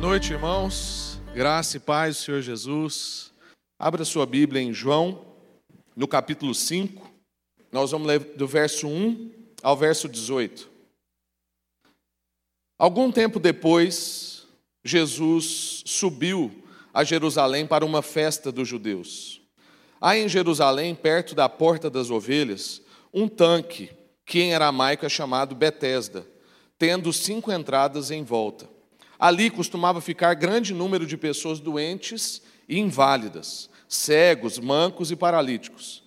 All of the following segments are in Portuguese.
noite, irmãos. Graça e paz do Senhor Jesus. Abra sua Bíblia em João, no capítulo 5. Nós vamos ler do verso 1 ao verso 18. Algum tempo depois, Jesus subiu a Jerusalém para uma festa dos judeus. Há em Jerusalém, perto da porta das ovelhas, um tanque, que em aramaico é chamado Betesda, tendo cinco entradas em volta. Ali costumava ficar grande número de pessoas doentes e inválidas, cegos, mancos e paralíticos.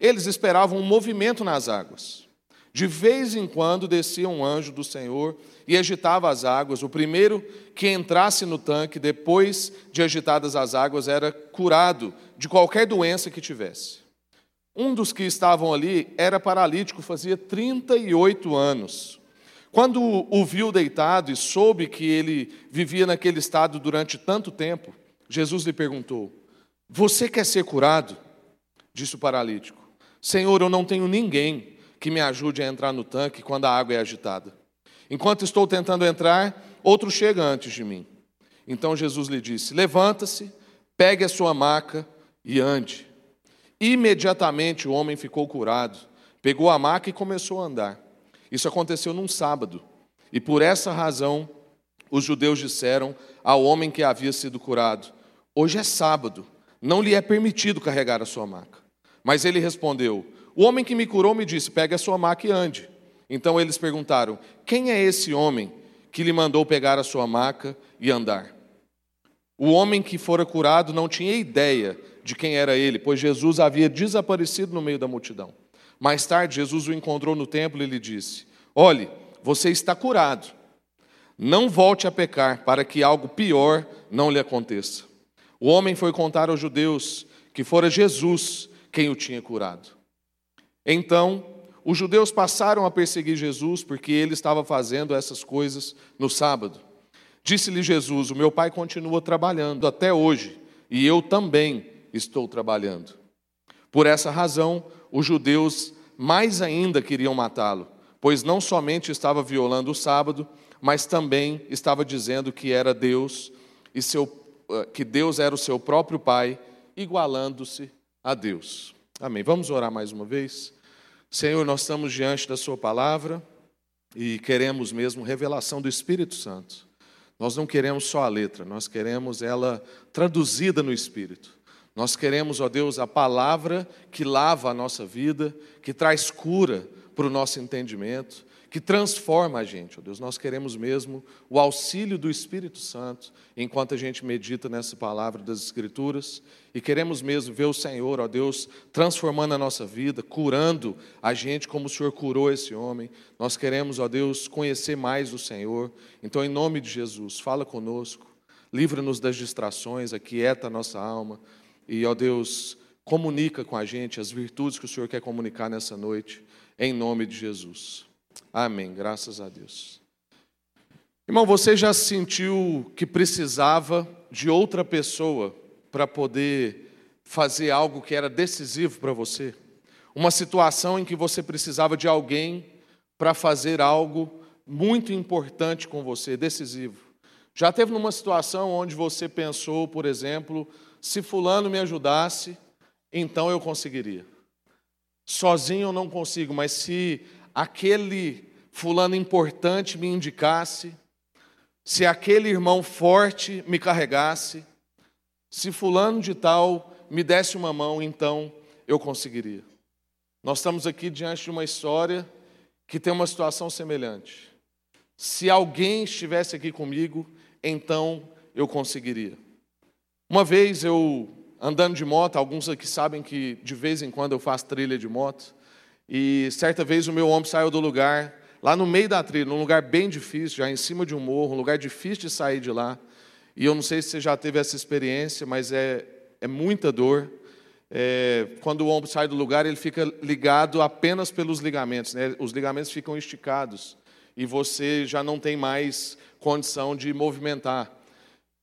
Eles esperavam um movimento nas águas. De vez em quando descia um anjo do Senhor e agitava as águas. O primeiro que entrasse no tanque, depois de agitadas as águas, era curado de qualquer doença que tivesse. Um dos que estavam ali era paralítico, fazia 38 anos. Quando o viu deitado e soube que ele vivia naquele estado durante tanto tempo, Jesus lhe perguntou: Você quer ser curado? Disse o paralítico: Senhor, eu não tenho ninguém que me ajude a entrar no tanque quando a água é agitada. Enquanto estou tentando entrar, outro chega antes de mim. Então Jesus lhe disse: Levanta-se, pegue a sua maca e ande. Imediatamente o homem ficou curado, pegou a maca e começou a andar. Isso aconteceu num sábado. E por essa razão, os judeus disseram ao homem que havia sido curado: Hoje é sábado, não lhe é permitido carregar a sua maca. Mas ele respondeu: O homem que me curou me disse: Pegue a sua maca e ande. Então eles perguntaram: Quem é esse homem que lhe mandou pegar a sua maca e andar? O homem que fora curado não tinha ideia de quem era ele, pois Jesus havia desaparecido no meio da multidão. Mais tarde, Jesus o encontrou no templo e lhe disse: Olhe, você está curado. Não volte a pecar, para que algo pior não lhe aconteça. O homem foi contar aos judeus que fora Jesus quem o tinha curado. Então, os judeus passaram a perseguir Jesus porque ele estava fazendo essas coisas no sábado. Disse-lhe Jesus: O meu pai continua trabalhando até hoje, e eu também estou trabalhando. Por essa razão, os judeus mais ainda queriam matá-lo, pois não somente estava violando o sábado, mas também estava dizendo que era Deus e seu, eh, que Deus era o seu próprio Pai, igualando-se a Deus. Amém. Vamos orar mais uma vez. Senhor, nós estamos diante da Sua palavra e queremos mesmo revelação do Espírito Santo. Nós não queremos só a letra, nós queremos ela traduzida no Espírito. Nós queremos, ó Deus, a palavra que lava a nossa vida, que traz cura para o nosso entendimento, que transforma a gente, ó Deus. Nós queremos mesmo o auxílio do Espírito Santo enquanto a gente medita nessa palavra das Escrituras e queremos mesmo ver o Senhor, ó Deus, transformando a nossa vida, curando a gente como o Senhor curou esse homem. Nós queremos, ó Deus, conhecer mais o Senhor. Então, em nome de Jesus, fala conosco, livra-nos das distrações, aquieta a nossa alma. E, ó Deus, comunica com a gente as virtudes que o Senhor quer comunicar nessa noite, em nome de Jesus. Amém. Graças a Deus. Irmão, você já sentiu que precisava de outra pessoa para poder fazer algo que era decisivo para você? Uma situação em que você precisava de alguém para fazer algo muito importante com você, decisivo. Já teve numa situação onde você pensou, por exemplo, se Fulano me ajudasse, então eu conseguiria. Sozinho eu não consigo, mas se aquele Fulano importante me indicasse, se aquele irmão forte me carregasse, se Fulano de Tal me desse uma mão, então eu conseguiria. Nós estamos aqui diante de uma história que tem uma situação semelhante. Se alguém estivesse aqui comigo, então eu conseguiria. Uma vez eu andando de moto, alguns aqui sabem que de vez em quando eu faço trilha de moto, e certa vez o meu ombro saiu do lugar, lá no meio da trilha, num lugar bem difícil, já em cima de um morro, um lugar difícil de sair de lá. E eu não sei se você já teve essa experiência, mas é, é muita dor. É, quando o ombro sai do lugar, ele fica ligado apenas pelos ligamentos, né? os ligamentos ficam esticados e você já não tem mais condição de movimentar.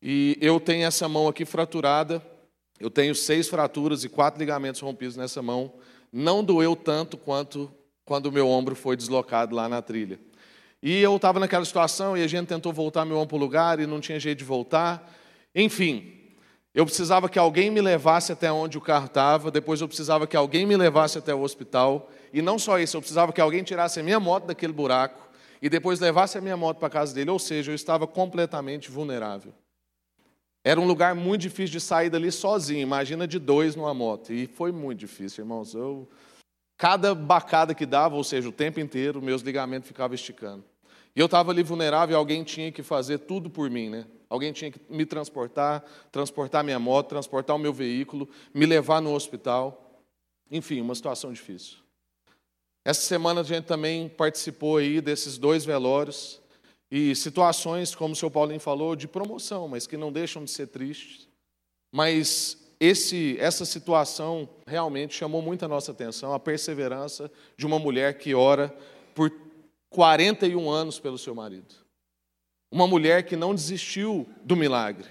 E eu tenho essa mão aqui fraturada, eu tenho seis fraturas e quatro ligamentos rompidos nessa mão. Não doeu tanto quanto quando o meu ombro foi deslocado lá na trilha. E eu estava naquela situação e a gente tentou voltar meu homem para o lugar e não tinha jeito de voltar. Enfim, eu precisava que alguém me levasse até onde o carro estava, depois eu precisava que alguém me levasse até o hospital. E não só isso, eu precisava que alguém tirasse a minha moto daquele buraco e depois levasse a minha moto para a casa dele. Ou seja, eu estava completamente vulnerável. Era um lugar muito difícil de sair dali sozinho, imagina de dois numa moto. E foi muito difícil, irmãos. Eu, cada bacada que dava, ou seja, o tempo inteiro, meus ligamentos ficavam esticando. E eu estava ali vulnerável, alguém tinha que fazer tudo por mim, né? Alguém tinha que me transportar, transportar minha moto, transportar o meu veículo, me levar no hospital. Enfim, uma situação difícil. Essa semana a gente também participou aí desses dois velórios e situações, como o senhor Paulinho falou, de promoção, mas que não deixam de ser tristes. Mas esse, essa situação realmente chamou muito a nossa atenção, a perseverança de uma mulher que ora por 41 anos pelo seu marido. Uma mulher que não desistiu do milagre.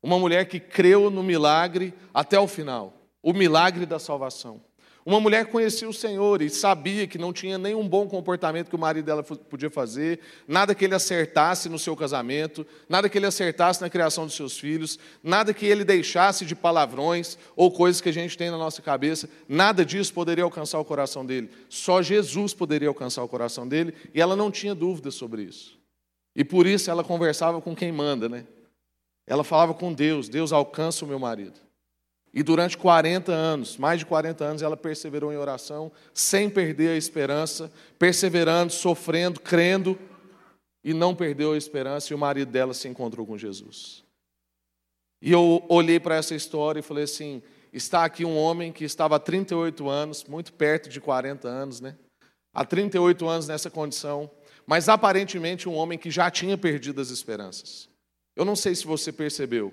Uma mulher que creu no milagre até o final o milagre da salvação. Uma mulher conhecia o Senhor e sabia que não tinha nenhum bom comportamento que o marido dela podia fazer, nada que ele acertasse no seu casamento, nada que ele acertasse na criação dos seus filhos, nada que ele deixasse de palavrões ou coisas que a gente tem na nossa cabeça, nada disso poderia alcançar o coração dele. Só Jesus poderia alcançar o coração dele e ela não tinha dúvidas sobre isso. E por isso ela conversava com quem manda, né? Ela falava com Deus: Deus alcança o meu marido. E durante 40 anos, mais de 40 anos, ela perseverou em oração, sem perder a esperança, perseverando, sofrendo, crendo, e não perdeu a esperança, e o marido dela se encontrou com Jesus. E eu olhei para essa história e falei assim: está aqui um homem que estava há 38 anos, muito perto de 40 anos, né? Há 38 anos nessa condição, mas aparentemente um homem que já tinha perdido as esperanças. Eu não sei se você percebeu,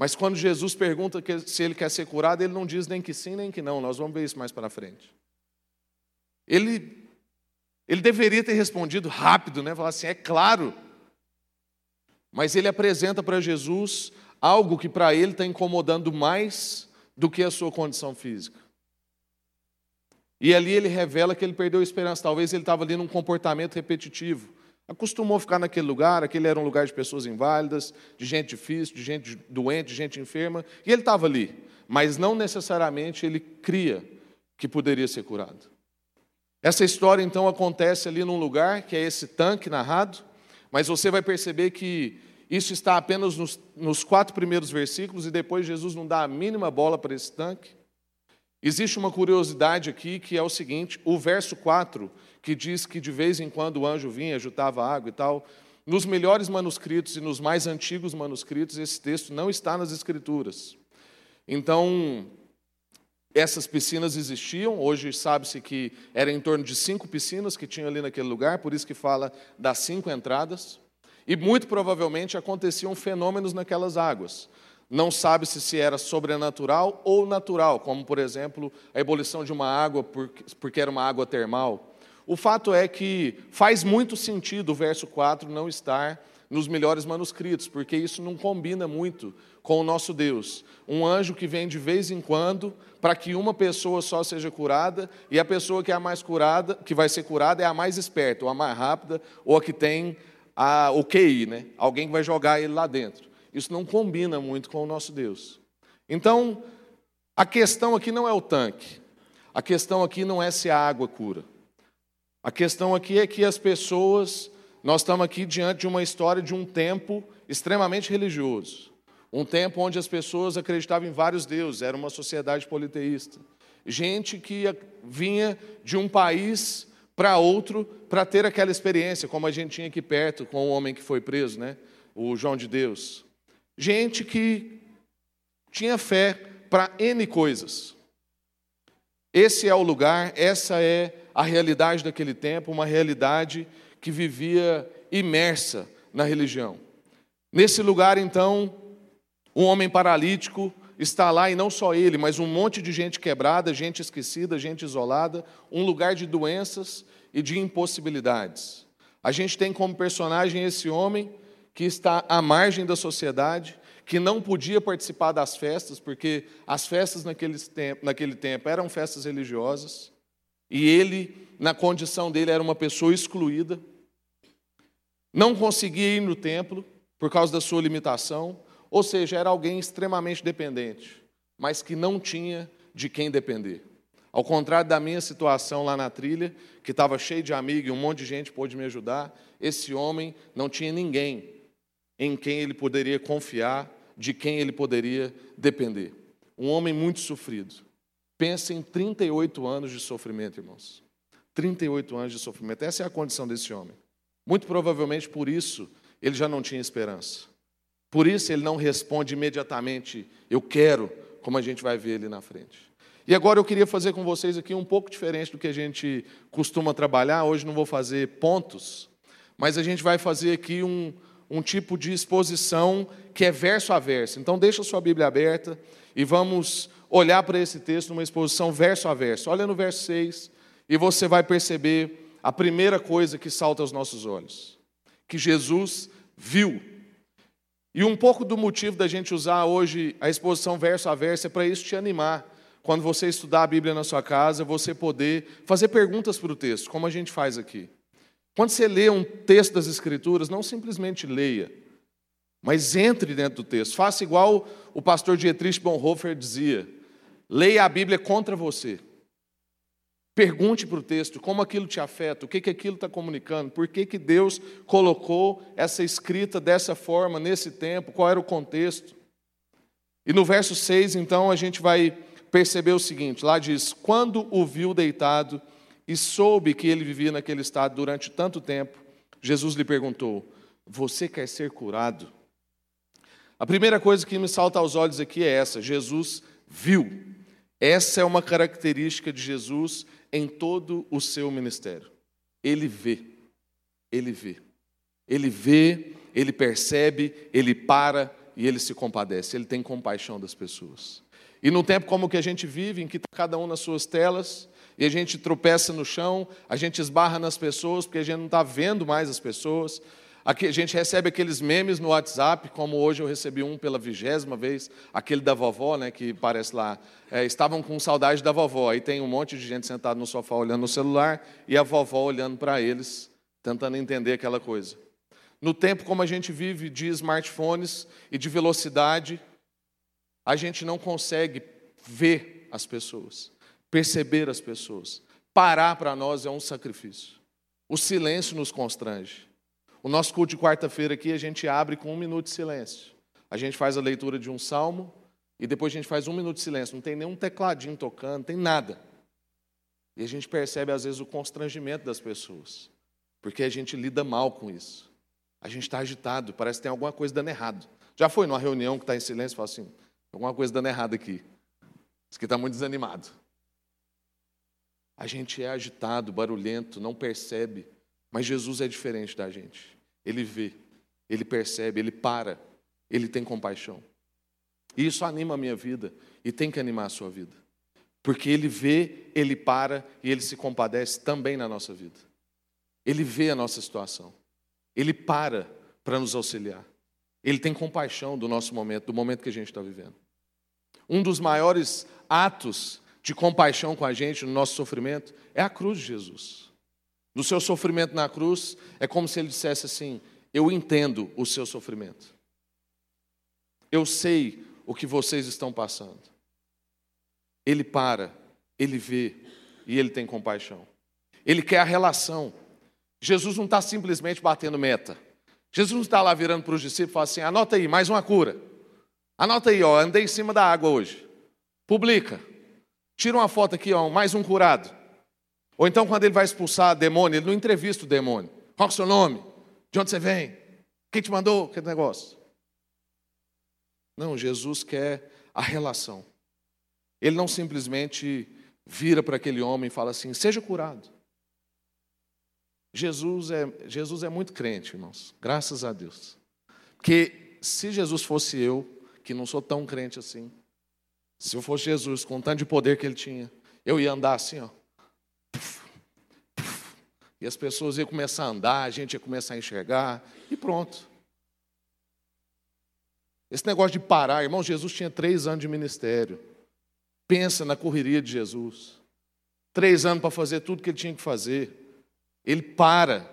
mas quando Jesus pergunta se ele quer ser curado, ele não diz nem que sim nem que não. Nós vamos ver isso mais para frente. Ele, ele deveria ter respondido rápido, né? Falar assim, é claro. Mas ele apresenta para Jesus algo que para ele está incomodando mais do que a sua condição física. E ali ele revela que ele perdeu a esperança. Talvez ele estava ali num comportamento repetitivo. Acostumou ficar naquele lugar, aquele era um lugar de pessoas inválidas, de gente difícil, de gente doente, de gente enferma, e ele estava ali. Mas não necessariamente ele cria que poderia ser curado. Essa história então acontece ali num lugar que é esse tanque narrado, mas você vai perceber que isso está apenas nos, nos quatro primeiros versículos e depois Jesus não dá a mínima bola para esse tanque. Existe uma curiosidade aqui que é o seguinte: o verso 4, que diz que de vez em quando o anjo vinha, ajudava água e tal, nos melhores manuscritos e nos mais antigos manuscritos, esse texto não está nas Escrituras. Então, essas piscinas existiam, hoje sabe-se que era em torno de cinco piscinas que tinham ali naquele lugar, por isso que fala das cinco entradas. E muito provavelmente aconteciam fenômenos naquelas águas. Não sabe-se se era sobrenatural ou natural, como, por exemplo, a ebulição de uma água porque era uma água termal. O fato é que faz muito sentido o verso 4 não estar nos melhores manuscritos, porque isso não combina muito com o nosso Deus. Um anjo que vem de vez em quando para que uma pessoa só seja curada e a pessoa que é a mais curada, que vai ser curada é a mais esperta, ou a mais rápida, ou a que tem a, o QI, né? Alguém que vai jogar ele lá dentro. Isso não combina muito com o nosso Deus. Então, a questão aqui não é o tanque. A questão aqui não é se a água cura. A questão aqui é que as pessoas, nós estamos aqui diante de uma história de um tempo extremamente religioso. Um tempo onde as pessoas acreditavam em vários deuses, era uma sociedade politeísta. Gente que vinha de um país para outro para ter aquela experiência, como a gente tinha aqui perto com o homem que foi preso, né? o João de Deus. Gente que tinha fé para N coisas. Esse é o lugar, essa é a realidade daquele tempo, uma realidade que vivia imersa na religião. Nesse lugar, então, um homem paralítico está lá, e não só ele, mas um monte de gente quebrada, gente esquecida, gente isolada, um lugar de doenças e de impossibilidades. A gente tem como personagem esse homem que está à margem da sociedade, que não podia participar das festas, porque as festas naquele tempo, naquele tempo eram festas religiosas, e ele, na condição dele, era uma pessoa excluída. não conseguia ir no templo por causa da sua limitação, ou seja, era alguém extremamente dependente, mas que não tinha de quem depender. Ao contrário da minha situação lá na trilha, que estava cheio de amigos e um monte de gente pôde me ajudar, esse homem não tinha ninguém em quem ele poderia confiar, de quem ele poderia depender. Um homem muito sofrido. Pensa em 38 anos de sofrimento, irmãos. 38 anos de sofrimento. Essa é a condição desse homem. Muito provavelmente por isso ele já não tinha esperança. Por isso ele não responde imediatamente, eu quero, como a gente vai ver ali na frente. E agora eu queria fazer com vocês aqui um pouco diferente do que a gente costuma trabalhar. Hoje não vou fazer pontos, mas a gente vai fazer aqui um, um tipo de exposição que é verso a verso. Então deixa a sua Bíblia aberta e vamos olhar para esse texto numa exposição verso a verso. Olha no verso 6 e você vai perceber a primeira coisa que salta aos nossos olhos, que Jesus viu. E um pouco do motivo da gente usar hoje a exposição verso a verso é para isso te animar quando você estudar a Bíblia na sua casa, você poder fazer perguntas para o texto, como a gente faz aqui. Quando você lê um texto das Escrituras, não simplesmente leia, mas entre dentro do texto. Faça igual o pastor Dietrich Bonhoeffer dizia: leia a Bíblia contra você. Pergunte para o texto como aquilo te afeta, o que, que aquilo está comunicando, por que, que Deus colocou essa escrita dessa forma, nesse tempo, qual era o contexto. E no verso 6, então, a gente vai percebeu o seguinte: lá diz, quando o viu deitado e soube que ele vivia naquele estado durante tanto tempo, Jesus lhe perguntou: Você quer ser curado? A primeira coisa que me salta aos olhos aqui é essa: Jesus viu. Essa é uma característica de Jesus em todo o seu ministério. Ele vê, ele vê, ele vê, ele percebe, ele para e ele se compadece, ele tem compaixão das pessoas. E num tempo como o que a gente vive, em que está cada um nas suas telas, e a gente tropeça no chão, a gente esbarra nas pessoas, porque a gente não está vendo mais as pessoas. Aqui, a gente recebe aqueles memes no WhatsApp, como hoje eu recebi um pela vigésima vez, aquele da vovó, né, que parece lá. É, estavam com saudade da vovó. Aí tem um monte de gente sentada no sofá olhando no celular e a vovó olhando para eles, tentando entender aquela coisa. No tempo como a gente vive de smartphones e de velocidade, a gente não consegue ver as pessoas, perceber as pessoas. Parar para nós é um sacrifício. O silêncio nos constrange. O nosso culto de quarta-feira aqui a gente abre com um minuto de silêncio. A gente faz a leitura de um salmo e depois a gente faz um minuto de silêncio. Não tem nenhum tecladinho tocando, não tem nada. E a gente percebe às vezes o constrangimento das pessoas, porque a gente lida mal com isso. A gente está agitado, parece que tem alguma coisa dando errado. Já foi numa reunião que está em silêncio e fala assim: Alguma coisa dando errado aqui. Diz que está muito desanimado. A gente é agitado, barulhento, não percebe. Mas Jesus é diferente da gente. Ele vê, ele percebe, ele para, ele tem compaixão. E isso anima a minha vida e tem que animar a sua vida. Porque ele vê, ele para e ele se compadece também na nossa vida. Ele vê a nossa situação. Ele para para nos auxiliar. Ele tem compaixão do nosso momento, do momento que a gente está vivendo. Um dos maiores atos de compaixão com a gente no nosso sofrimento é a cruz de Jesus. No seu sofrimento na cruz, é como se ele dissesse assim: Eu entendo o seu sofrimento. Eu sei o que vocês estão passando. Ele para, ele vê e ele tem compaixão. Ele quer a relação. Jesus não está simplesmente batendo meta. Jesus não está lá virando para os discípulos e fala assim: anota aí, mais uma cura. Anota aí, ó, andei em cima da água hoje. Publica. Tira uma foto aqui, ó, mais um curado. Ou então, quando ele vai expulsar demônio, ele não entrevista o demônio. Qual é o seu nome? De onde você vem? Quem te mandou? Que negócio? Não, Jesus quer a relação. Ele não simplesmente vira para aquele homem e fala assim: seja curado. Jesus é, Jesus é muito crente, irmãos, graças a Deus. Porque se Jesus fosse eu, que não sou tão crente assim, se eu fosse Jesus, com o tanto de poder que ele tinha, eu ia andar assim, ó. E as pessoas iam começar a andar, a gente ia começar a enxergar, e pronto. Esse negócio de parar, irmão, Jesus tinha três anos de ministério. Pensa na correria de Jesus. Três anos para fazer tudo que ele tinha que fazer. Ele para,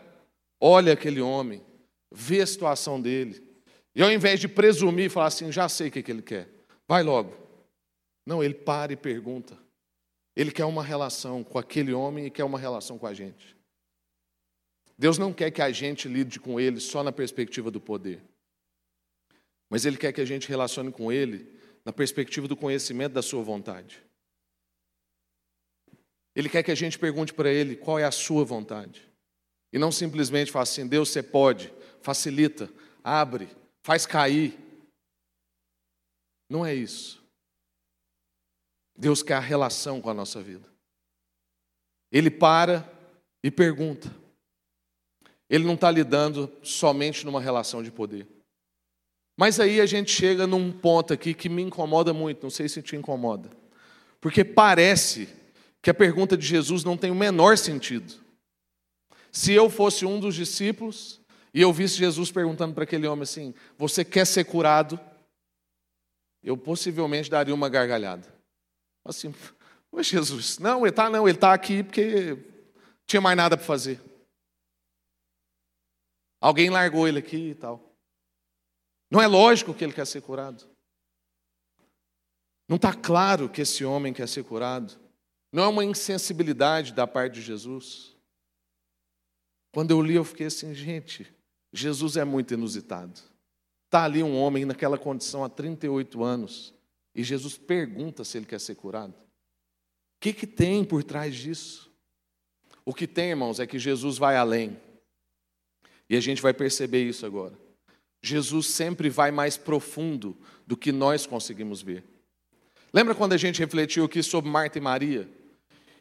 olha aquele homem, vê a situação dele. E ao invés de presumir e falar assim, já sei o que, que ele quer, vai logo. Não, ele para e pergunta. Ele quer uma relação com aquele homem e quer uma relação com a gente. Deus não quer que a gente lide com ele só na perspectiva do poder. Mas ele quer que a gente relacione com ele na perspectiva do conhecimento da sua vontade. Ele quer que a gente pergunte para ele qual é a sua vontade. E não simplesmente faça assim, Deus, você pode, facilita, abre, faz cair. Não é isso. Deus quer a relação com a nossa vida. Ele para e pergunta. Ele não está lidando somente numa relação de poder. Mas aí a gente chega num ponto aqui que me incomoda muito, não sei se te incomoda. Porque parece que a pergunta de Jesus não tem o menor sentido. Se eu fosse um dos discípulos e eu visse Jesus perguntando para aquele homem assim: Você quer ser curado? Eu possivelmente daria uma gargalhada. Assim, Oi, Jesus, não, ele está não, ele está aqui porque tinha mais nada para fazer. Alguém largou ele aqui e tal. Não é lógico que ele quer ser curado. Não está claro que esse homem quer ser curado. Não é uma insensibilidade da parte de Jesus. Quando eu li, eu fiquei assim, gente, Jesus é muito inusitado. Está ali um homem naquela condição há 38 anos e Jesus pergunta se ele quer ser curado. O que, que tem por trás disso? O que tem, irmãos, é que Jesus vai além. E a gente vai perceber isso agora. Jesus sempre vai mais profundo do que nós conseguimos ver. Lembra quando a gente refletiu aqui sobre Marta e Maria?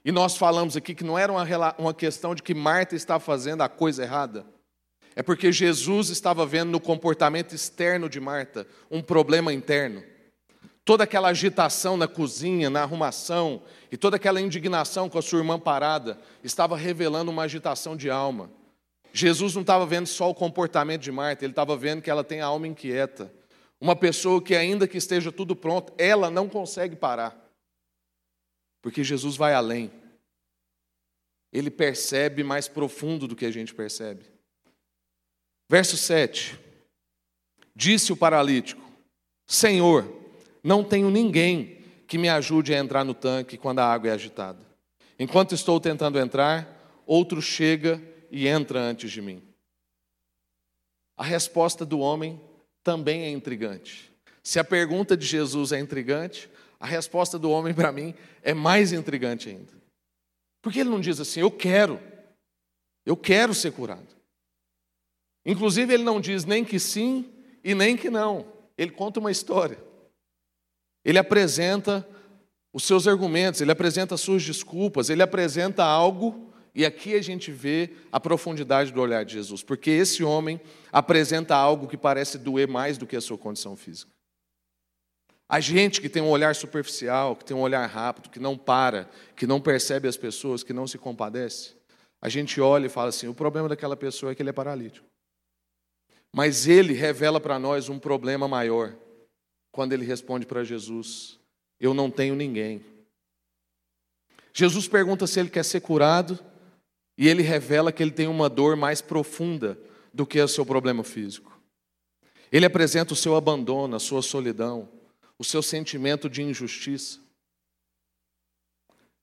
E nós falamos aqui que não era uma, questão de que Marta estava fazendo a coisa errada. É porque Jesus estava vendo no comportamento externo de Marta um problema interno. Toda aquela agitação na cozinha, na arrumação, e toda aquela indignação com a sua irmã parada, estava revelando uma agitação de alma. Jesus não estava vendo só o comportamento de Marta, ele estava vendo que ela tem a alma inquieta. Uma pessoa que, ainda que esteja tudo pronto, ela não consegue parar. Porque Jesus vai além. Ele percebe mais profundo do que a gente percebe. Verso 7. Disse o paralítico: Senhor, não tenho ninguém que me ajude a entrar no tanque quando a água é agitada. Enquanto estou tentando entrar, outro chega e entra antes de mim. A resposta do homem também é intrigante. Se a pergunta de Jesus é intrigante, a resposta do homem para mim é mais intrigante ainda. Porque ele não diz assim, eu quero, eu quero ser curado. Inclusive, ele não diz nem que sim e nem que não. Ele conta uma história. Ele apresenta os seus argumentos, ele apresenta as suas desculpas, ele apresenta algo e aqui a gente vê a profundidade do olhar de Jesus, porque esse homem apresenta algo que parece doer mais do que a sua condição física. A gente que tem um olhar superficial, que tem um olhar rápido, que não para, que não percebe as pessoas, que não se compadece, a gente olha e fala assim: o problema daquela pessoa é que ele é paralítico. Mas ele revela para nós um problema maior, quando ele responde para Jesus: Eu não tenho ninguém. Jesus pergunta se ele quer ser curado, e ele revela que ele tem uma dor mais profunda do que o seu problema físico. Ele apresenta o seu abandono, a sua solidão, o seu sentimento de injustiça.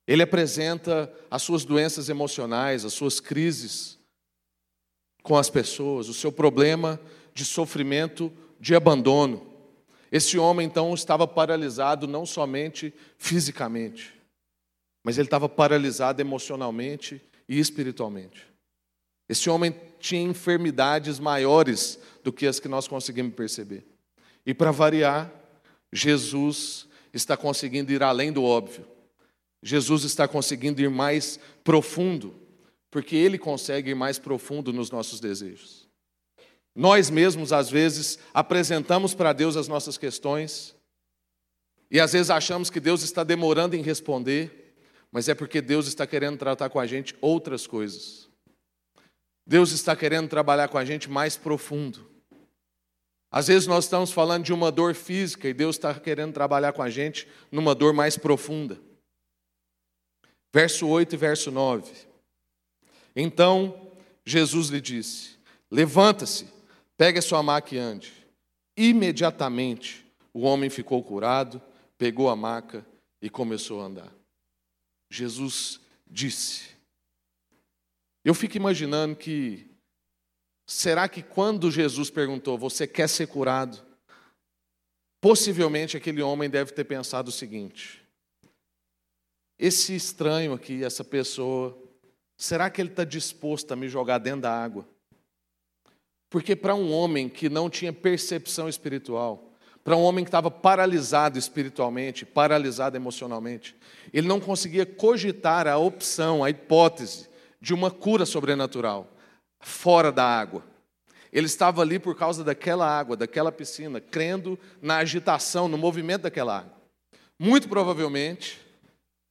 Ele apresenta as suas doenças emocionais, as suas crises com as pessoas, o seu problema de sofrimento, de abandono. Esse homem então estava paralisado não somente fisicamente, mas ele estava paralisado emocionalmente e espiritualmente. Esse homem tinha enfermidades maiores do que as que nós conseguimos perceber. E para variar, Jesus está conseguindo ir além do óbvio. Jesus está conseguindo ir mais profundo, porque ele consegue ir mais profundo nos nossos desejos. Nós mesmos, às vezes, apresentamos para Deus as nossas questões, e às vezes achamos que Deus está demorando em responder, mas é porque Deus está querendo tratar com a gente outras coisas. Deus está querendo trabalhar com a gente mais profundo. Às vezes nós estamos falando de uma dor física e Deus está querendo trabalhar com a gente numa dor mais profunda. Verso 8 e verso 9. Então Jesus lhe disse: Levanta-se, pegue a sua maca e ande. Imediatamente o homem ficou curado, pegou a maca e começou a andar. Jesus disse. Eu fico imaginando que, será que quando Jesus perguntou, você quer ser curado? Possivelmente aquele homem deve ter pensado o seguinte: esse estranho aqui, essa pessoa, será que ele está disposto a me jogar dentro da água? Porque para um homem que não tinha percepção espiritual, para um homem que estava paralisado espiritualmente, paralisado emocionalmente, ele não conseguia cogitar a opção, a hipótese de uma cura sobrenatural fora da água. Ele estava ali por causa daquela água, daquela piscina, crendo na agitação, no movimento daquela água. Muito provavelmente,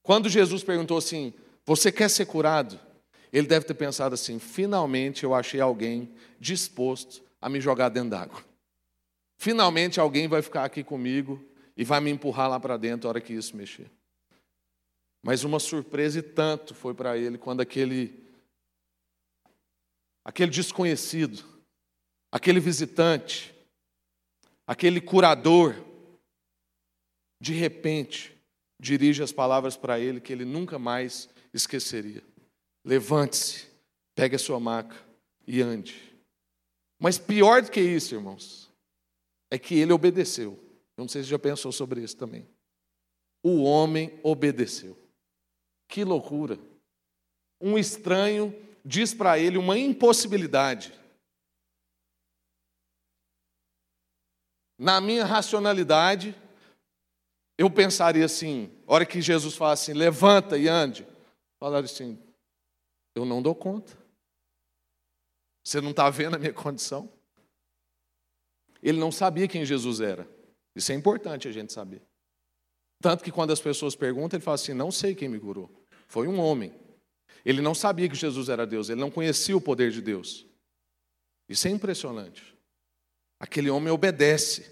quando Jesus perguntou assim: Você quer ser curado? Ele deve ter pensado assim: Finalmente eu achei alguém disposto a me jogar dentro d'água. Finalmente alguém vai ficar aqui comigo e vai me empurrar lá para dentro a hora que isso mexer. Mas uma surpresa e tanto foi para ele quando aquele aquele desconhecido, aquele visitante, aquele curador, de repente, dirige as palavras para ele que ele nunca mais esqueceria. Levante-se, pegue a sua maca e ande. Mas pior do que isso, irmãos, é que ele obedeceu. Eu não sei se já pensou sobre isso também. O homem obedeceu. Que loucura. Um estranho diz para ele uma impossibilidade. Na minha racionalidade, eu pensaria assim, hora que Jesus fala assim, levanta e ande, falaria assim, eu não dou conta. Você não está vendo a minha condição? Ele não sabia quem Jesus era. Isso é importante a gente saber. Tanto que quando as pessoas perguntam, ele fala assim: Não sei quem me curou. Foi um homem. Ele não sabia que Jesus era Deus, ele não conhecia o poder de Deus. Isso é impressionante. Aquele homem obedece.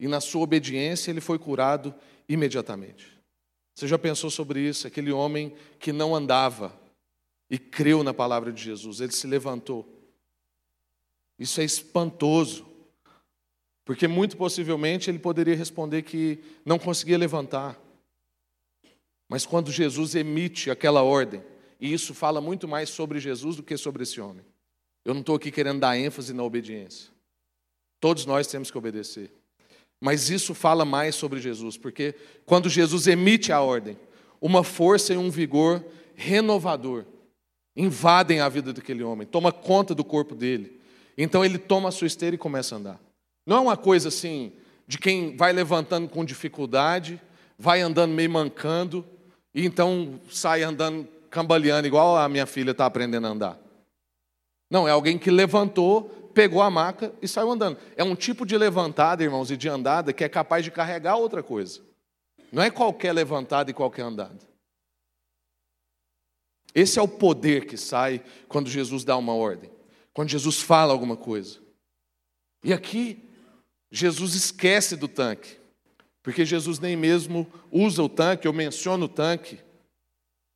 E na sua obediência ele foi curado imediatamente. Você já pensou sobre isso? Aquele homem que não andava e creu na palavra de Jesus, ele se levantou isso é espantoso. Porque muito possivelmente ele poderia responder que não conseguia levantar. Mas quando Jesus emite aquela ordem, e isso fala muito mais sobre Jesus do que sobre esse homem. Eu não estou aqui querendo dar ênfase na obediência. Todos nós temos que obedecer. Mas isso fala mais sobre Jesus, porque quando Jesus emite a ordem, uma força e um vigor renovador invadem a vida daquele homem, toma conta do corpo dele. Então ele toma a sua esteira e começa a andar. Não é uma coisa assim de quem vai levantando com dificuldade, vai andando meio mancando, e então sai andando cambaleando, igual a minha filha está aprendendo a andar. Não, é alguém que levantou, pegou a maca e saiu andando. É um tipo de levantada, irmãos, e de andada que é capaz de carregar outra coisa. Não é qualquer levantada e qualquer andada. Esse é o poder que sai quando Jesus dá uma ordem quando Jesus fala alguma coisa. E aqui, Jesus esquece do tanque, porque Jesus nem mesmo usa o tanque ou menciona o tanque.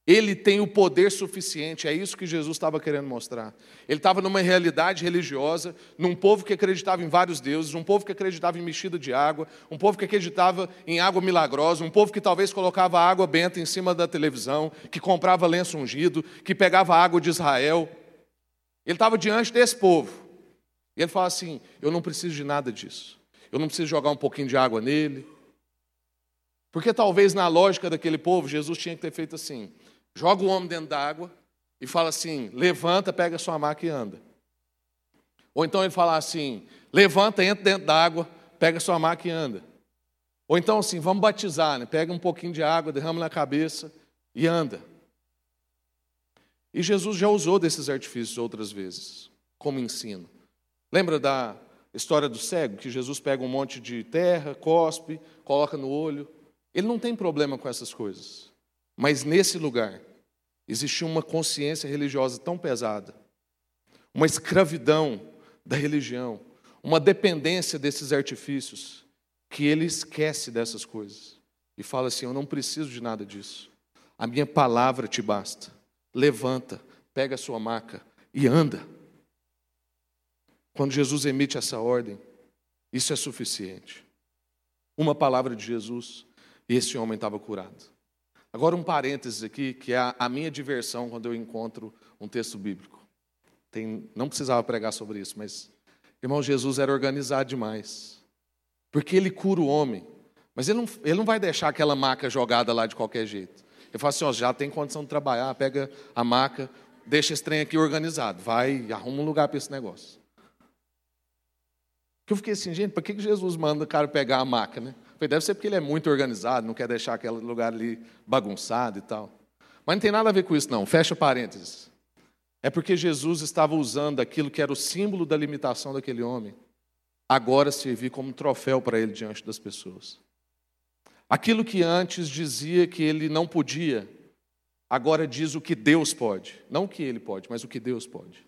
Ele tem o poder suficiente, é isso que Jesus estava querendo mostrar. Ele estava numa realidade religiosa, num povo que acreditava em vários deuses, um povo que acreditava em mexida de água, um povo que acreditava em água milagrosa, um povo que talvez colocava água benta em cima da televisão, que comprava lenço ungido, que pegava água de Israel. Ele estava diante desse povo. E ele fala assim: Eu não preciso de nada disso. Eu não preciso jogar um pouquinho de água nele. Porque talvez na lógica daquele povo, Jesus tinha que ter feito assim: joga o homem dentro da água e fala assim: levanta, pega sua maca e anda. Ou então ele fala assim: levanta, entra dentro da água, pega sua maca e anda. Ou então assim, vamos batizar, né? pega um pouquinho de água, derrama na cabeça e anda. E Jesus já usou desses artifícios outras vezes, como ensino. Lembra da história do cego, que Jesus pega um monte de terra, cospe, coloca no olho? Ele não tem problema com essas coisas. Mas nesse lugar, existia uma consciência religiosa tão pesada, uma escravidão da religião, uma dependência desses artifícios, que ele esquece dessas coisas e fala assim: Eu não preciso de nada disso, a minha palavra te basta levanta, pega a sua maca e anda. Quando Jesus emite essa ordem, isso é suficiente. Uma palavra de Jesus e esse homem estava curado. Agora, um parênteses aqui, que é a minha diversão quando eu encontro um texto bíblico. Tem, não precisava pregar sobre isso, mas, irmão, Jesus era organizado demais. Porque ele cura o homem, mas ele não, ele não vai deixar aquela maca jogada lá de qualquer jeito. Ele fala assim: ó, já tem condição de trabalhar, pega a maca, deixa esse trem aqui organizado, vai, arruma um lugar para esse negócio. Que eu fiquei assim, gente, para que Jesus manda o cara pegar a maca, né? Deve ser porque ele é muito organizado, não quer deixar aquele lugar ali bagunçado e tal. Mas não tem nada a ver com isso, não. Fecha parênteses. É porque Jesus estava usando aquilo que era o símbolo da limitação daquele homem, agora servir como troféu para ele diante das pessoas. Aquilo que antes dizia que ele não podia, agora diz o que Deus pode. Não o que ele pode, mas o que Deus pode.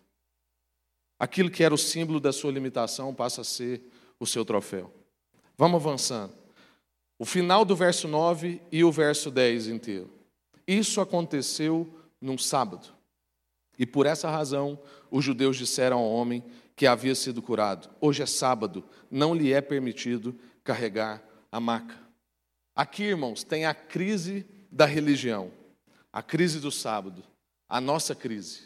Aquilo que era o símbolo da sua limitação passa a ser o seu troféu. Vamos avançando. O final do verso 9 e o verso 10 inteiro. Isso aconteceu num sábado. E por essa razão, os judeus disseram ao homem que havia sido curado: Hoje é sábado, não lhe é permitido carregar a maca. Aqui, irmãos, tem a crise da religião, a crise do sábado, a nossa crise.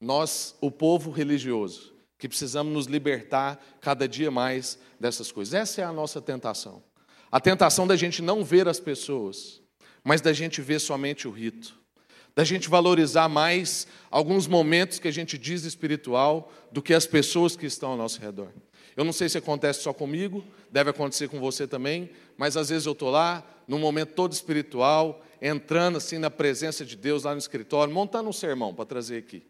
Nós, o povo religioso, que precisamos nos libertar cada dia mais dessas coisas. Essa é a nossa tentação. A tentação da gente não ver as pessoas, mas da gente ver somente o rito da gente valorizar mais alguns momentos que a gente diz espiritual do que as pessoas que estão ao nosso redor. Eu não sei se acontece só comigo, deve acontecer com você também, mas às vezes eu estou lá, num momento todo espiritual, entrando assim na presença de Deus lá no escritório, montando um sermão para trazer aqui.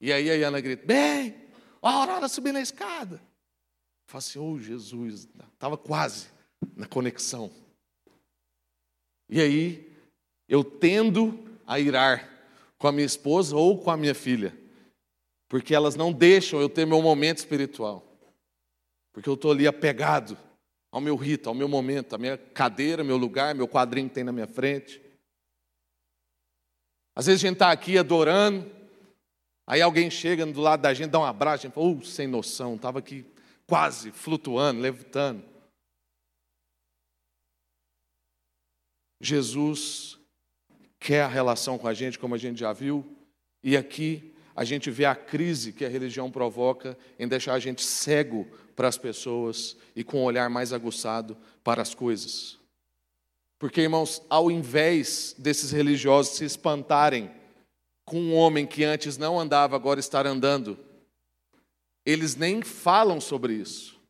E aí a Iana grita: Bem, a Aurora subindo a escada. Eu falo assim: Oh Jesus, estava quase na conexão. E aí eu tendo a irar com a minha esposa ou com a minha filha, porque elas não deixam eu ter meu momento espiritual, porque eu estou ali apegado ao meu rito, ao meu momento, à minha cadeira, meu lugar, meu quadrinho que tem na minha frente. Às vezes a gente está aqui adorando, aí alguém chega do lado da gente, dá um abraço, a gente fala, oh, sem noção, estava aqui quase flutuando, levitando. Jesus quer a relação com a gente, como a gente já viu, e aqui a gente vê a crise que a religião provoca em deixar a gente cego para as pessoas e com um olhar mais aguçado para as coisas. Porque, irmãos, ao invés desses religiosos se espantarem com um homem que antes não andava, agora está andando, eles nem falam sobre isso.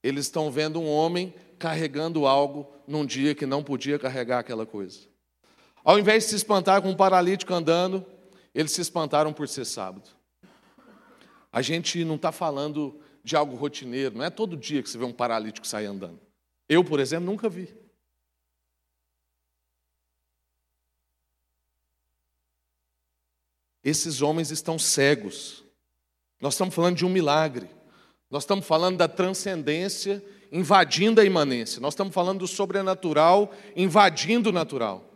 Eles estão vendo um homem carregando algo num dia que não podia carregar aquela coisa. Ao invés de se espantar com um paralítico andando, eles se espantaram por ser sábado. A gente não está falando de algo rotineiro, não é todo dia que você vê um paralítico sair andando. Eu, por exemplo, nunca vi. Esses homens estão cegos. Nós estamos falando de um milagre. Nós estamos falando da transcendência invadindo a imanência. Nós estamos falando do sobrenatural invadindo o natural.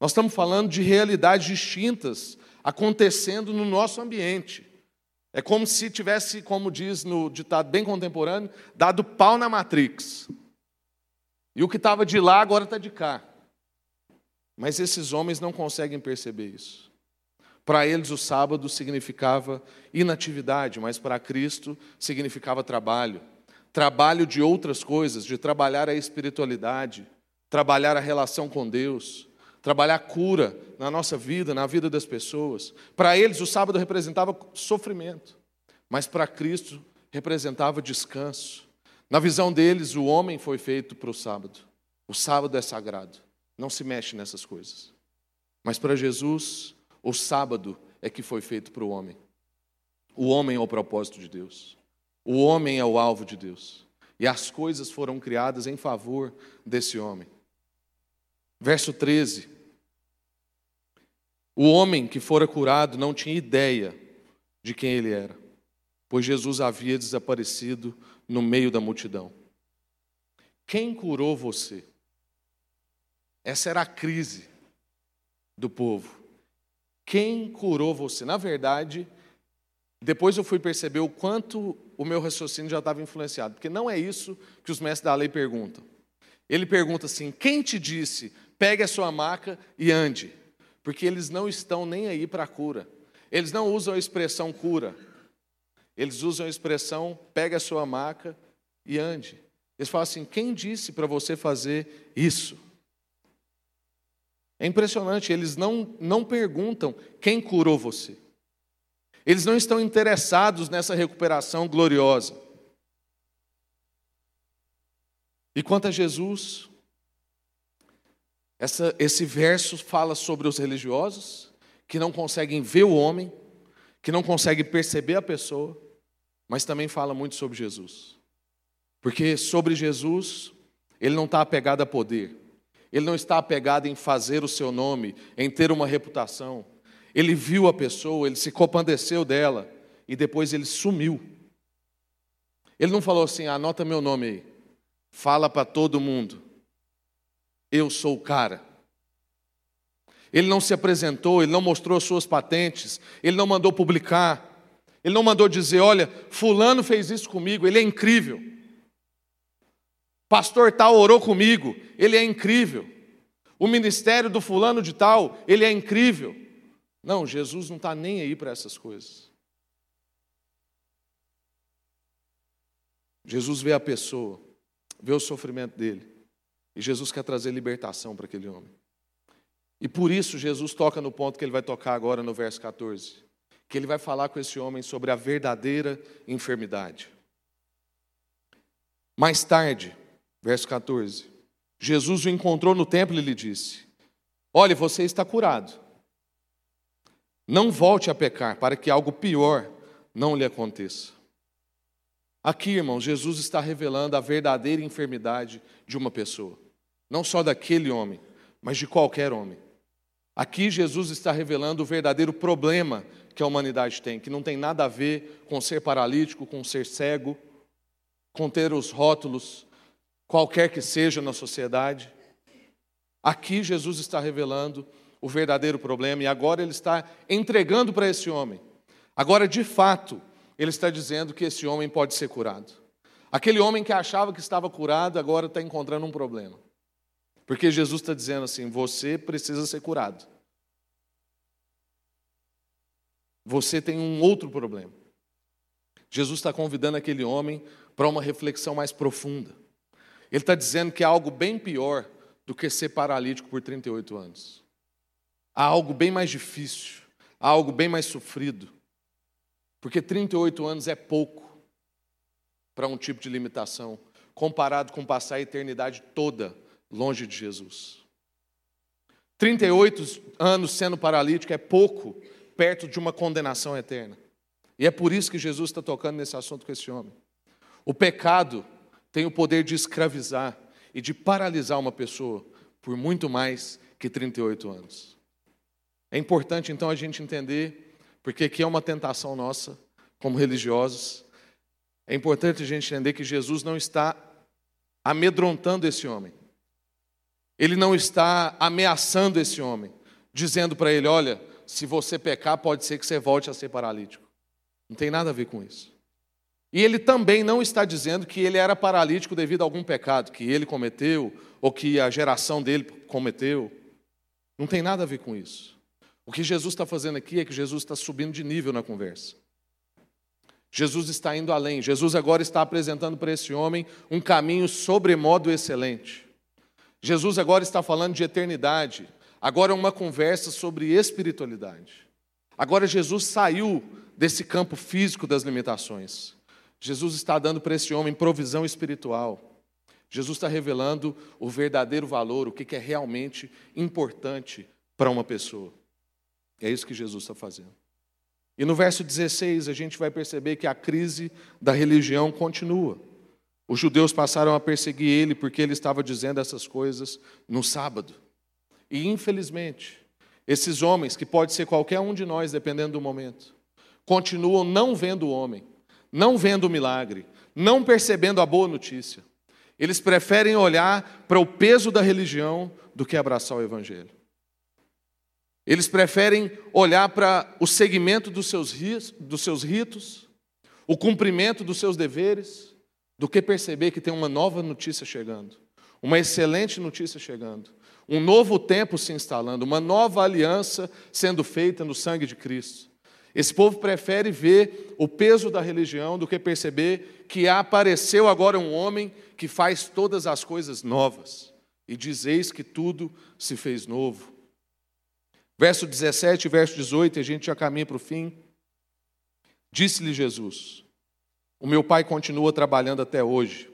Nós estamos falando de realidades distintas acontecendo no nosso ambiente. É como se tivesse, como diz no ditado bem contemporâneo, dado pau na Matrix. E o que estava de lá agora está de cá. Mas esses homens não conseguem perceber isso. Para eles, o sábado significava inatividade, mas para Cristo significava trabalho. Trabalho de outras coisas, de trabalhar a espiritualidade, trabalhar a relação com Deus, trabalhar cura na nossa vida, na vida das pessoas. Para eles, o sábado representava sofrimento, mas para Cristo representava descanso. Na visão deles, o homem foi feito para o sábado. O sábado é sagrado, não se mexe nessas coisas. Mas para Jesus, o sábado é que foi feito para o homem. O homem é o propósito de Deus. O homem é o alvo de Deus. E as coisas foram criadas em favor desse homem. Verso 13. O homem que fora curado não tinha ideia de quem ele era, pois Jesus havia desaparecido no meio da multidão. Quem curou você? Essa era a crise do povo. Quem curou você? Na verdade, Depois eu fui perceber o quanto o meu raciocínio já estava influenciado, porque não é isso que os mestres da lei perguntam. Ele pergunta assim: quem te disse, pegue a sua maca e ande? Porque eles não estão nem aí para a cura. Eles não usam a expressão cura. Eles usam a expressão pegue a sua maca e ande. Eles falam assim: quem disse para você fazer isso? É impressionante, eles não, não perguntam quem curou você. Eles não estão interessados nessa recuperação gloriosa. E quanto a Jesus, essa, esse verso fala sobre os religiosos que não conseguem ver o homem, que não conseguem perceber a pessoa, mas também fala muito sobre Jesus. Porque sobre Jesus, ele não está apegado a poder, ele não está apegado em fazer o seu nome, em ter uma reputação. Ele viu a pessoa, ele se compadeceu dela e depois ele sumiu. Ele não falou assim: anota meu nome aí, fala para todo mundo, eu sou o cara. Ele não se apresentou, ele não mostrou suas patentes, ele não mandou publicar, ele não mandou dizer: olha, Fulano fez isso comigo, ele é incrível. Pastor tal orou comigo, ele é incrível. O ministério do fulano de tal, ele é incrível. Não, Jesus não está nem aí para essas coisas. Jesus vê a pessoa, vê o sofrimento dele, e Jesus quer trazer libertação para aquele homem. E por isso Jesus toca no ponto que ele vai tocar agora no verso 14, que ele vai falar com esse homem sobre a verdadeira enfermidade. Mais tarde, Verso 14. Jesus o encontrou no templo e lhe disse: Olhe, você está curado. Não volte a pecar, para que algo pior não lhe aconteça. Aqui, irmãos, Jesus está revelando a verdadeira enfermidade de uma pessoa, não só daquele homem, mas de qualquer homem. Aqui, Jesus está revelando o verdadeiro problema que a humanidade tem, que não tem nada a ver com ser paralítico, com ser cego, com ter os rótulos qualquer que seja na sociedade. Aqui Jesus está revelando o verdadeiro problema e agora ele está entregando para esse homem. Agora, de fato, ele está dizendo que esse homem pode ser curado. Aquele homem que achava que estava curado agora está encontrando um problema. Porque Jesus está dizendo assim: você precisa ser curado. Você tem um outro problema. Jesus está convidando aquele homem para uma reflexão mais profunda. Ele está dizendo que há algo bem pior do que ser paralítico por 38 anos. Há algo bem mais difícil, há algo bem mais sofrido. Porque 38 anos é pouco para um tipo de limitação, comparado com passar a eternidade toda longe de Jesus. 38 anos sendo paralítico é pouco perto de uma condenação eterna. E é por isso que Jesus está tocando nesse assunto com esse homem. O pecado tem o poder de escravizar e de paralisar uma pessoa por muito mais que 38 anos. É importante então a gente entender, porque aqui é uma tentação nossa, como religiosos, é importante a gente entender que Jesus não está amedrontando esse homem. Ele não está ameaçando esse homem, dizendo para ele: olha, se você pecar, pode ser que você volte a ser paralítico. Não tem nada a ver com isso. E ele também não está dizendo que ele era paralítico devido a algum pecado que ele cometeu ou que a geração dele cometeu. Não tem nada a ver com isso. O que Jesus está fazendo aqui é que Jesus está subindo de nível na conversa. Jesus está indo além. Jesus agora está apresentando para esse homem um caminho sobremodo excelente. Jesus agora está falando de eternidade. Agora é uma conversa sobre espiritualidade. Agora Jesus saiu desse campo físico das limitações. Jesus está dando para esse homem provisão espiritual. Jesus está revelando o verdadeiro valor, o que é realmente importante para uma pessoa. É isso que Jesus está fazendo. E no verso 16 a gente vai perceber que a crise da religião continua. Os judeus passaram a perseguir ele porque ele estava dizendo essas coisas no sábado. E infelizmente, esses homens, que pode ser qualquer um de nós, dependendo do momento, continuam não vendo o homem, não vendo o milagre, não percebendo a boa notícia. Eles preferem olhar para o peso da religião do que abraçar o Evangelho. Eles preferem olhar para o segmento dos seus, dos seus ritos, o cumprimento dos seus deveres, do que perceber que tem uma nova notícia chegando, uma excelente notícia chegando, um novo tempo se instalando, uma nova aliança sendo feita no sangue de Cristo. Esse povo prefere ver o peso da religião do que perceber que apareceu agora um homem que faz todas as coisas novas. E dizeis que tudo se fez novo. Verso 17 e verso 18, a gente já caminha para o fim. Disse-lhe Jesus: O meu pai continua trabalhando até hoje,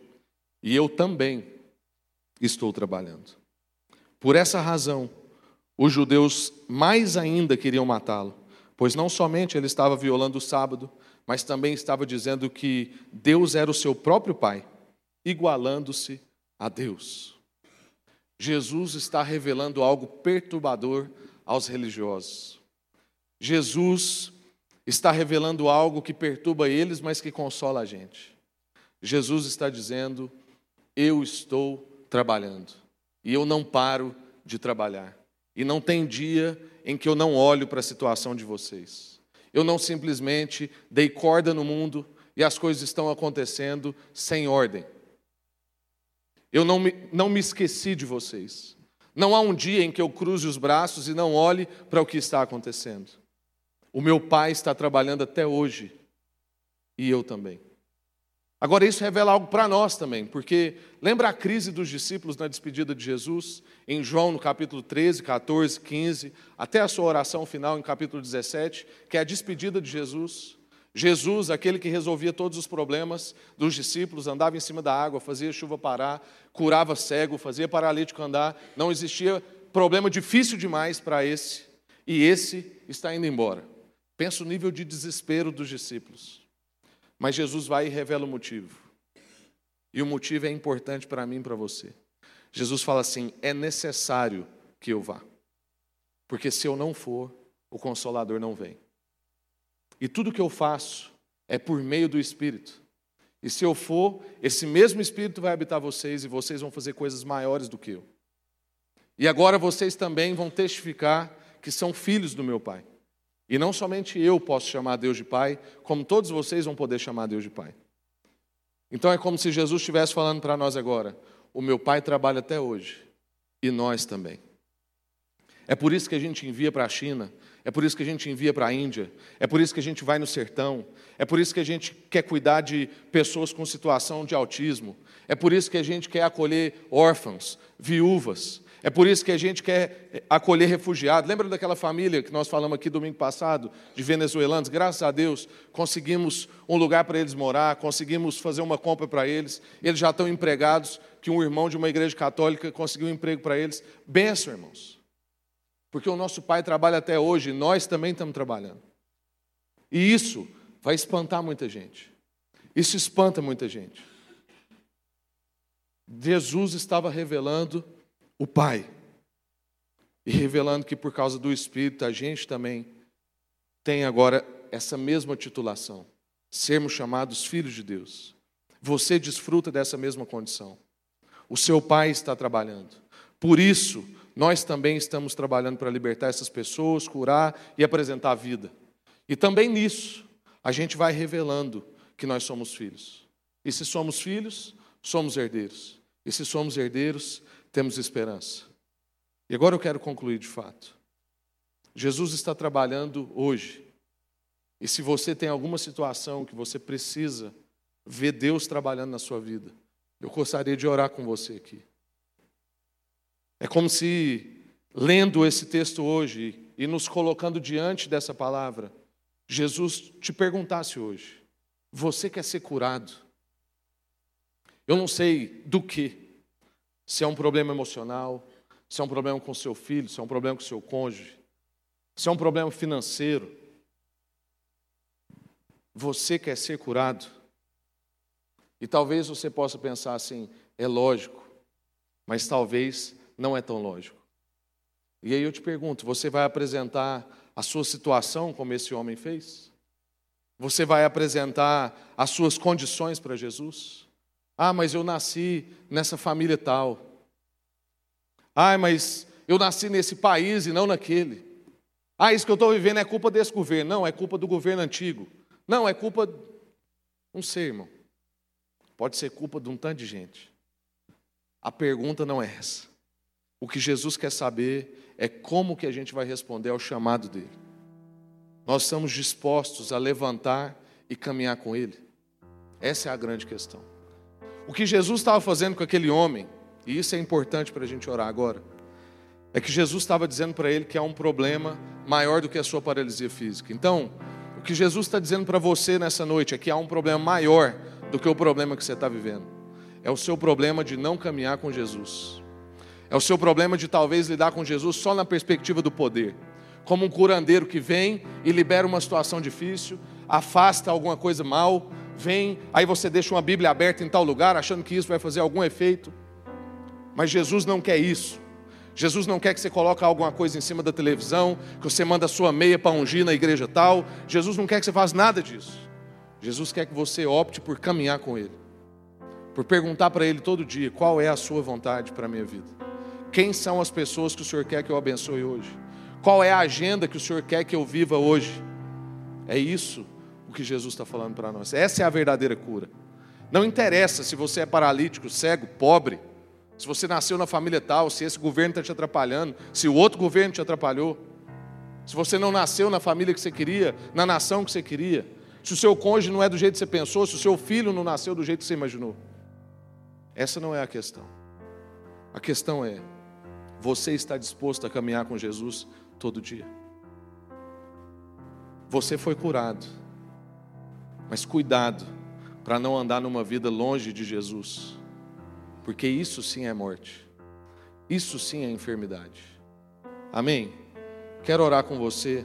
e eu também estou trabalhando. Por essa razão, os judeus mais ainda queriam matá-lo, pois não somente ele estava violando o sábado, mas também estava dizendo que Deus era o seu próprio pai, igualando-se a Deus. Jesus está revelando algo perturbador aos religiosos. Jesus está revelando algo que perturba eles, mas que consola a gente. Jesus está dizendo: Eu estou trabalhando e eu não paro de trabalhar. E não tem dia em que eu não olho para a situação de vocês. Eu não simplesmente dei corda no mundo e as coisas estão acontecendo sem ordem. Eu não me, não me esqueci de vocês. Não há um dia em que eu cruze os braços e não olhe para o que está acontecendo. O meu pai está trabalhando até hoje e eu também. Agora, isso revela algo para nós também, porque lembra a crise dos discípulos na despedida de Jesus, em João, no capítulo 13, 14, 15, até a sua oração final, em capítulo 17, que é a despedida de Jesus. Jesus, aquele que resolvia todos os problemas dos discípulos, andava em cima da água, fazia chuva parar, curava cego, fazia paralítico andar, não existia problema difícil demais para esse, e esse está indo embora. Pensa o nível de desespero dos discípulos. Mas Jesus vai e revela o motivo. E o motivo é importante para mim e para você. Jesus fala assim: é necessário que eu vá. Porque se eu não for, o consolador não vem. E tudo que eu faço é por meio do Espírito. E se eu for, esse mesmo Espírito vai habitar vocês e vocês vão fazer coisas maiores do que eu. E agora vocês também vão testificar que são filhos do meu Pai. E não somente eu posso chamar Deus de Pai, como todos vocês vão poder chamar Deus de Pai. Então é como se Jesus estivesse falando para nós agora: o meu Pai trabalha até hoje, e nós também. É por isso que a gente envia para a China, é por isso que a gente envia para a Índia, é por isso que a gente vai no sertão, é por isso que a gente quer cuidar de pessoas com situação de autismo, é por isso que a gente quer acolher órfãos, viúvas, é por isso que a gente quer acolher refugiados. Lembra daquela família que nós falamos aqui domingo passado, de venezuelanos? Graças a Deus, conseguimos um lugar para eles morar, conseguimos fazer uma compra para eles. Eles já estão empregados, que um irmão de uma igreja católica conseguiu um emprego para eles. Benção, irmãos. Porque o nosso pai trabalha até hoje, nós também estamos trabalhando. E isso vai espantar muita gente. Isso espanta muita gente. Jesus estava revelando o Pai. E revelando que por causa do Espírito a gente também tem agora essa mesma titulação, sermos chamados filhos de Deus. Você desfruta dessa mesma condição. O seu Pai está trabalhando. Por isso, nós também estamos trabalhando para libertar essas pessoas, curar e apresentar a vida. E também nisso, a gente vai revelando que nós somos filhos. E se somos filhos, somos herdeiros. E se somos herdeiros, temos esperança. E agora eu quero concluir de fato. Jesus está trabalhando hoje. E se você tem alguma situação que você precisa ver Deus trabalhando na sua vida, eu gostaria de orar com você aqui. É como se, lendo esse texto hoje e nos colocando diante dessa palavra, Jesus te perguntasse hoje: você quer ser curado? Eu não sei do que, se é um problema emocional, se é um problema com seu filho, se é um problema com seu cônjuge, se é um problema financeiro, você quer ser curado? E talvez você possa pensar assim: é lógico, mas talvez não é tão lógico. E aí eu te pergunto: você vai apresentar a sua situação como esse homem fez? Você vai apresentar as suas condições para Jesus? Ah, mas eu nasci nessa família tal. Ah, mas eu nasci nesse país e não naquele. Ah, isso que eu estou vivendo é culpa desse governo. Não, é culpa do governo antigo. Não, é culpa. Não sei, irmão. Pode ser culpa de um tanto de gente. A pergunta não é essa. O que Jesus quer saber é como que a gente vai responder ao chamado dele. Nós estamos dispostos a levantar e caminhar com ele. Essa é a grande questão. O que Jesus estava fazendo com aquele homem, e isso é importante para a gente orar agora, é que Jesus estava dizendo para ele que há um problema maior do que a sua paralisia física. Então, o que Jesus está dizendo para você nessa noite é que há um problema maior do que o problema que você está vivendo. É o seu problema de não caminhar com Jesus. É o seu problema de talvez lidar com Jesus só na perspectiva do poder. Como um curandeiro que vem e libera uma situação difícil, afasta alguma coisa mal, vem, aí você deixa uma Bíblia aberta em tal lugar, achando que isso vai fazer algum efeito. Mas Jesus não quer isso. Jesus não quer que você coloque alguma coisa em cima da televisão, que você manda a sua meia para ungir na igreja tal. Jesus não quer que você faça nada disso. Jesus quer que você opte por caminhar com Ele, por perguntar para Ele todo dia qual é a sua vontade para a minha vida. Quem são as pessoas que o Senhor quer que eu abençoe hoje? Qual é a agenda que o Senhor quer que eu viva hoje? É isso o que Jesus está falando para nós. Essa é a verdadeira cura. Não interessa se você é paralítico, cego, pobre se você nasceu na família tal, se esse governo está te atrapalhando, se o outro governo te atrapalhou, se você não nasceu na família que você queria, na nação que você queria, se o seu cônjuge não é do jeito que você pensou, se o seu filho não nasceu do jeito que você imaginou. Essa não é a questão. A questão é: você está disposto a caminhar com Jesus todo dia? Você foi curado, mas cuidado para não andar numa vida longe de Jesus porque isso sim é morte, isso sim é enfermidade. Amém? Quero orar com você,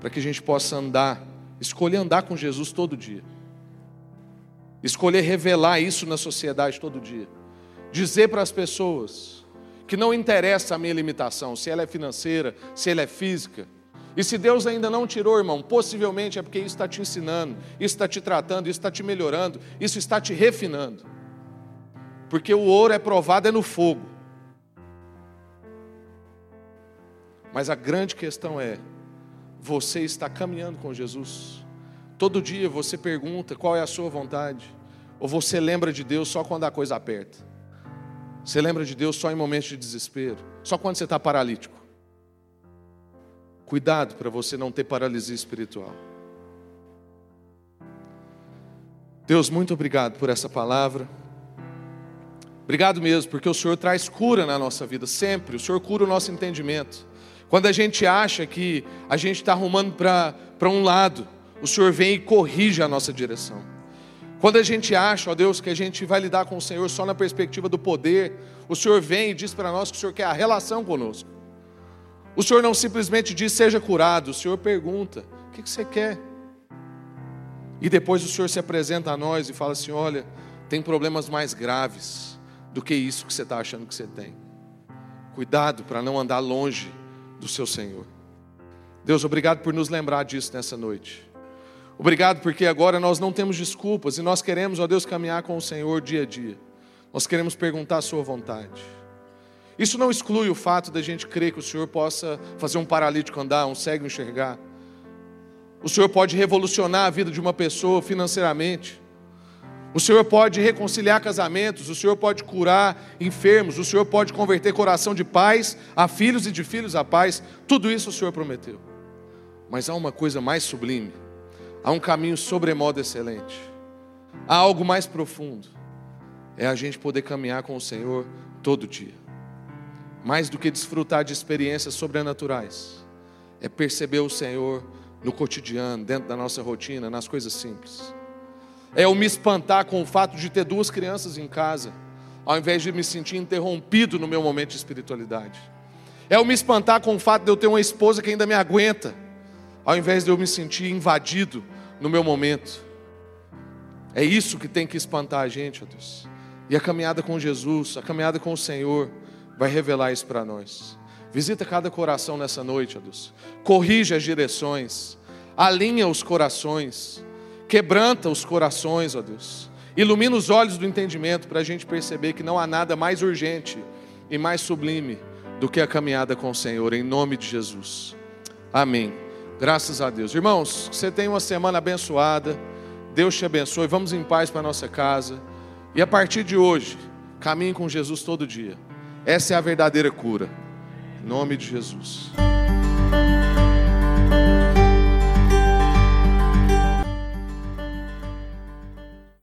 para que a gente possa andar, escolher andar com Jesus todo dia, escolher revelar isso na sociedade todo dia, dizer para as pessoas que não interessa a minha limitação, se ela é financeira, se ela é física, e se Deus ainda não tirou, irmão, possivelmente é porque isso está te ensinando, isso está te tratando, isso está te melhorando, isso está te refinando. Porque o ouro é provado é no fogo. Mas a grande questão é: você está caminhando com Jesus? Todo dia você pergunta qual é a sua vontade? Ou você lembra de Deus só quando a coisa aperta? Você lembra de Deus só em momentos de desespero? Só quando você está paralítico? Cuidado para você não ter paralisia espiritual. Deus, muito obrigado por essa palavra. Obrigado mesmo, porque o Senhor traz cura na nossa vida, sempre. O Senhor cura o nosso entendimento. Quando a gente acha que a gente está arrumando para um lado, o Senhor vem e corrige a nossa direção. Quando a gente acha, ó Deus, que a gente vai lidar com o Senhor só na perspectiva do poder, o Senhor vem e diz para nós que o Senhor quer a relação conosco. O Senhor não simplesmente diz seja curado, o Senhor pergunta: o que você quer? E depois o Senhor se apresenta a nós e fala assim: olha, tem problemas mais graves do que isso que você está achando que você tem. Cuidado para não andar longe do seu Senhor. Deus, obrigado por nos lembrar disso nessa noite. Obrigado porque agora nós não temos desculpas e nós queremos, ó Deus, caminhar com o Senhor dia a dia. Nós queremos perguntar a Sua vontade. Isso não exclui o fato da gente crer que o Senhor possa fazer um paralítico andar, um cego enxergar. O Senhor pode revolucionar a vida de uma pessoa financeiramente. O Senhor pode reconciliar casamentos, o Senhor pode curar enfermos, o Senhor pode converter coração de pais a filhos e de filhos a pais. Tudo isso o Senhor prometeu. Mas há uma coisa mais sublime, há um caminho sobremodo excelente, há algo mais profundo. É a gente poder caminhar com o Senhor todo dia. Mais do que desfrutar de experiências sobrenaturais, é perceber o Senhor no cotidiano, dentro da nossa rotina, nas coisas simples é eu me espantar com o fato de ter duas crianças em casa, ao invés de me sentir interrompido no meu momento de espiritualidade. É eu me espantar com o fato de eu ter uma esposa que ainda me aguenta, ao invés de eu me sentir invadido no meu momento. É isso que tem que espantar a gente, ó Deus. E a caminhada com Jesus, a caminhada com o Senhor, vai revelar isso para nós. Visita cada coração nessa noite, ó Deus. Corrige as direções, alinha os corações Quebranta os corações, ó Deus. Ilumina os olhos do entendimento para a gente perceber que não há nada mais urgente e mais sublime do que a caminhada com o Senhor, em nome de Jesus. Amém. Graças a Deus. Irmãos, você tem uma semana abençoada. Deus te abençoe. Vamos em paz para nossa casa. E a partir de hoje, caminhe com Jesus todo dia. Essa é a verdadeira cura. Em nome de Jesus.